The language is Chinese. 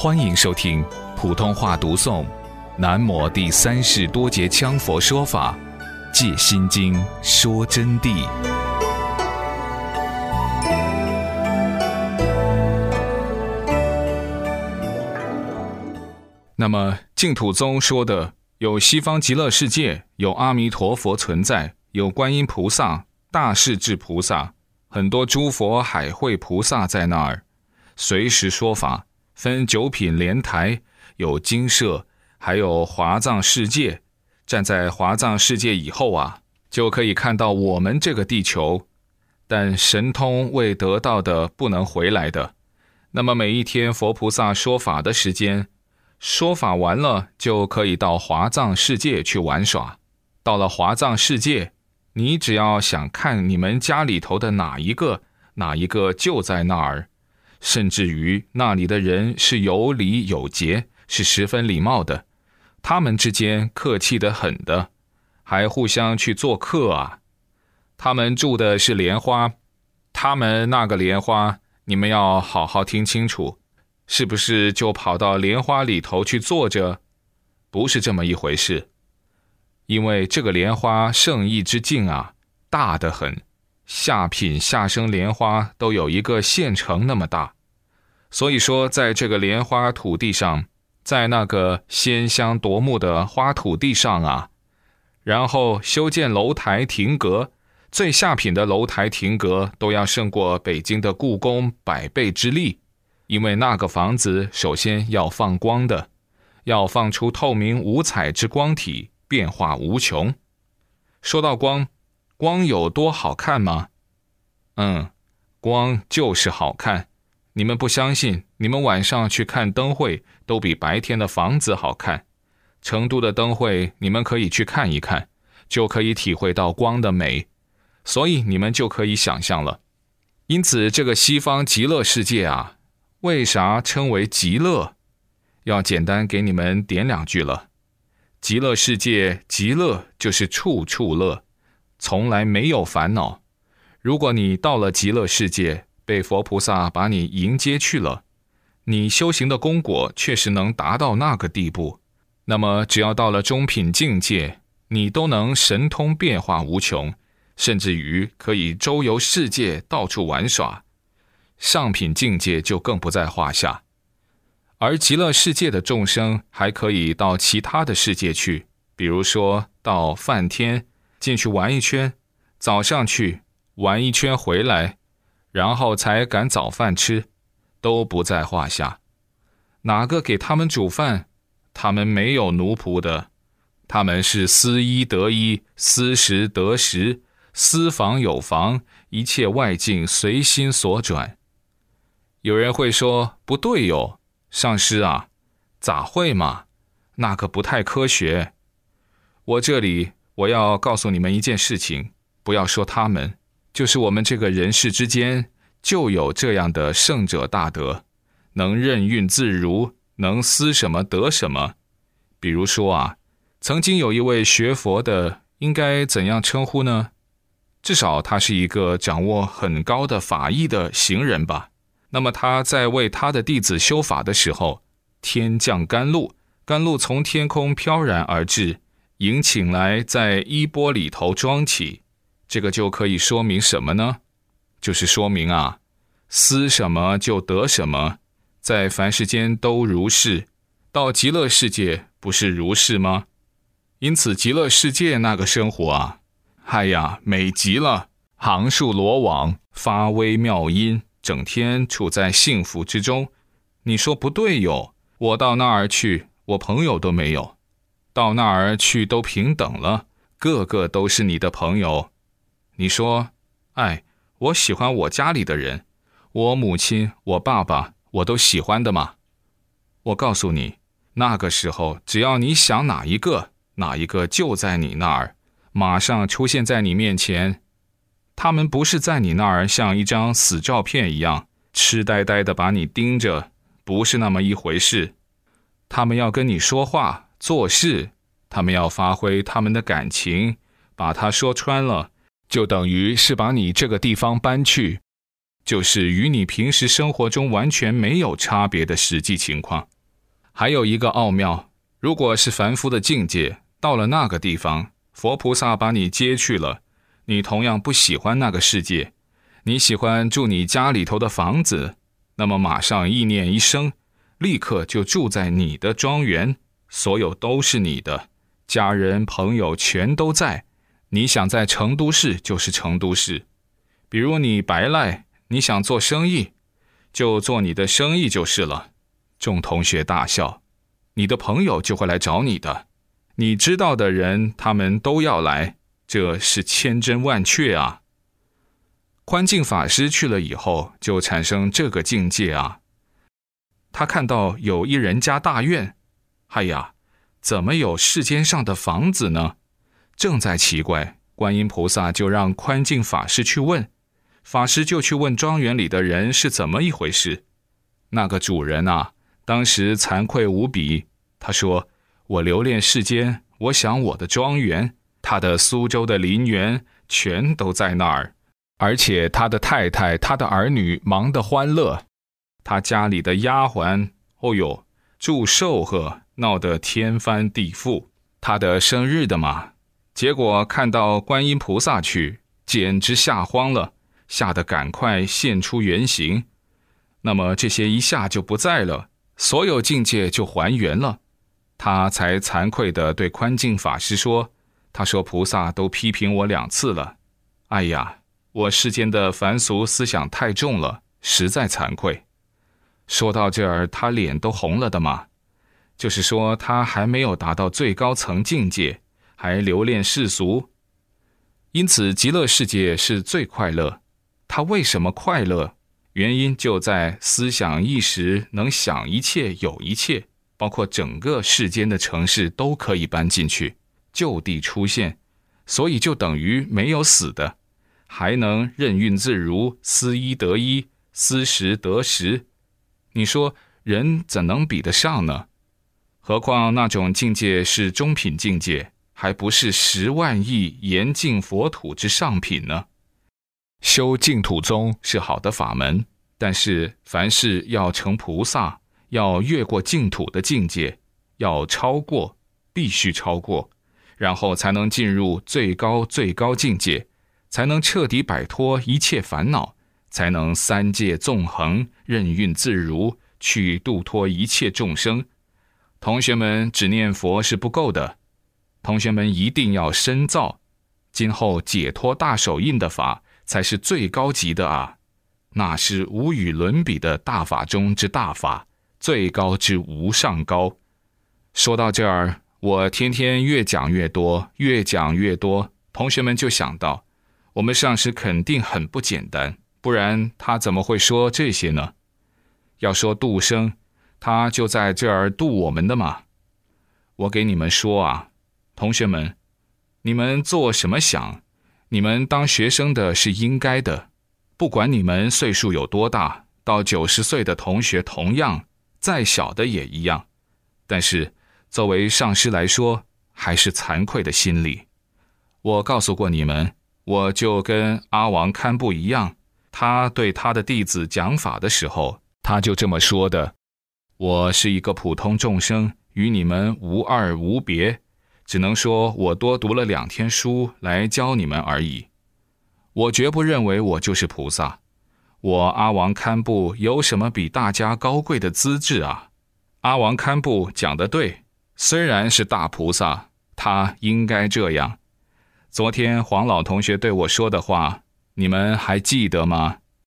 欢迎收听普通话读诵《南摩第三世多杰羌佛说法·戒心经》说真谛。那么净土宗说的有西方极乐世界，有阿弥陀佛存在，有观音菩萨、大势至菩萨，很多诸佛海会菩萨在那儿，随时说法。分九品莲台，有精舍，还有华藏世界。站在华藏世界以后啊，就可以看到我们这个地球。但神通未得到的不能回来的。那么每一天佛菩萨说法的时间，说法完了就可以到华藏世界去玩耍。到了华藏世界，你只要想看你们家里头的哪一个，哪一个就在那儿。甚至于那里的人是有礼有节，是十分礼貌的，他们之间客气得很的，还互相去做客啊。他们住的是莲花，他们那个莲花，你们要好好听清楚，是不是就跑到莲花里头去坐着？不是这么一回事，因为这个莲花圣意之境啊，大得很。下品下生莲花都有一个县城那么大，所以说，在这个莲花土地上，在那个鲜香夺目的花土地上啊，然后修建楼台亭阁，最下品的楼台亭阁都要胜过北京的故宫百倍之力，因为那个房子首先要放光的，要放出透明五彩之光体，变化无穷。说到光。光有多好看吗？嗯，光就是好看。你们不相信？你们晚上去看灯会，都比白天的房子好看。成都的灯会，你们可以去看一看，就可以体会到光的美。所以你们就可以想象了。因此，这个西方极乐世界啊，为啥称为极乐？要简单给你们点两句了。极乐世界，极乐就是处处乐。从来没有烦恼。如果你到了极乐世界，被佛菩萨把你迎接去了，你修行的功果确实能达到那个地步，那么只要到了中品境界，你都能神通变化无穷，甚至于可以周游世界，到处玩耍。上品境界就更不在话下。而极乐世界的众生还可以到其他的世界去，比如说到梵天。进去玩一圈，早上去玩一圈回来，然后才赶早饭吃，都不在话下。哪个给他们煮饭？他们没有奴仆的，他们是思衣得衣，思食得食，私房有房，一切外境随心所转。有人会说不对哟，上师啊，咋会嘛？那个不太科学。我这里。我要告诉你们一件事情，不要说他们，就是我们这个人世之间就有这样的圣者大德，能任运自如，能思什么得什么。比如说啊，曾经有一位学佛的，应该怎样称呼呢？至少他是一个掌握很高的法义的行人吧。那么他在为他的弟子修法的时候，天降甘露，甘露从天空飘然而至。迎请来在衣钵里头装起，这个就可以说明什么呢？就是说明啊，思什么就得什么，在凡世间都如是，到极乐世界不是如是吗？因此极乐世界那个生活啊，哎呀，美极了，行树罗网，发微妙音，整天处在幸福之中。你说不对哟，我到那儿去，我朋友都没有。到那儿去都平等了，个个都是你的朋友。你说，哎，我喜欢我家里的人，我母亲、我爸爸，我都喜欢的嘛。我告诉你，那个时候，只要你想哪一个，哪一个就在你那儿，马上出现在你面前。他们不是在你那儿像一张死照片一样痴呆呆的把你盯着，不是那么一回事。他们要跟你说话。做事，他们要发挥他们的感情，把它说穿了，就等于是把你这个地方搬去。就是与你平时生活中完全没有差别的实际情况。还有一个奥妙，如果是凡夫的境界，到了那个地方，佛菩萨把你接去了，你同样不喜欢那个世界，你喜欢住你家里头的房子，那么马上意念一生，立刻就住在你的庄园，所有都是你的，家人朋友全都在。你想在成都市就是成都市，比如你白赖。你想做生意，就做你的生意就是了。众同学大笑，你的朋友就会来找你的，你知道的人他们都要来，这是千真万确啊。宽进法师去了以后，就产生这个境界啊。他看到有一人家大院，哎呀，怎么有世间上的房子呢？正在奇怪，观音菩萨就让宽进法师去问。法师就去问庄园里的人是怎么一回事。那个主人啊，当时惭愧无比。他说：“我留恋世间，我想我的庄园，他的苏州的林园，全都在那儿。而且他的太太、他的儿女忙得欢乐，他家里的丫鬟，哦哟，祝寿贺，闹得天翻地覆。他的生日的嘛，结果看到观音菩萨去，简直吓慌了。”吓得赶快现出原形，那么这些一下就不在了，所有境界就还原了。他才惭愧地对宽进法师说：“他说菩萨都批评我两次了，哎呀，我世间的凡俗思想太重了，实在惭愧。”说到这儿，他脸都红了的嘛，就是说他还没有达到最高层境界，还留恋世俗，因此极乐世界是最快乐。他为什么快乐？原因就在思想意识能想一切有一切，包括整个世间的城市都可以搬进去，就地出现，所以就等于没有死的，还能任运自如，思一得一，思十得十。你说人怎能比得上呢？何况那种境界是中品境界，还不是十万亿严净佛土之上品呢？修净土宗是好的法门，但是凡事要成菩萨，要越过净土的境界，要超过，必须超过，然后才能进入最高最高境界，才能彻底摆脱一切烦恼，才能三界纵横，任运自如，去度脱一切众生。同学们只念佛是不够的，同学们一定要深造，今后解脱大手印的法。才是最高级的啊！那是无与伦比的大法中之大法，最高之无上高。说到这儿，我天天越讲越多，越讲越多，同学们就想到，我们上师肯定很不简单，不然他怎么会说这些呢？要说度生，他就在这儿度我们的嘛。我给你们说啊，同学们，你们做什么想？你们当学生的是应该的，不管你们岁数有多大，到九十岁的同学同样，再小的也一样。但是作为上师来说，还是惭愧的心理。我告诉过你们，我就跟阿王堪布一样，他对他的弟子讲法的时候，他就这么说的：我是一个普通众生，与你们无二无别。只能说我多读了两天书来教你们而已，我绝不认为我就是菩萨。我阿王堪布有什么比大家高贵的资质啊？阿王堪布讲的对，虽然是大菩萨，他应该这样。昨天黄老同学对我说的话，你们还记得吗？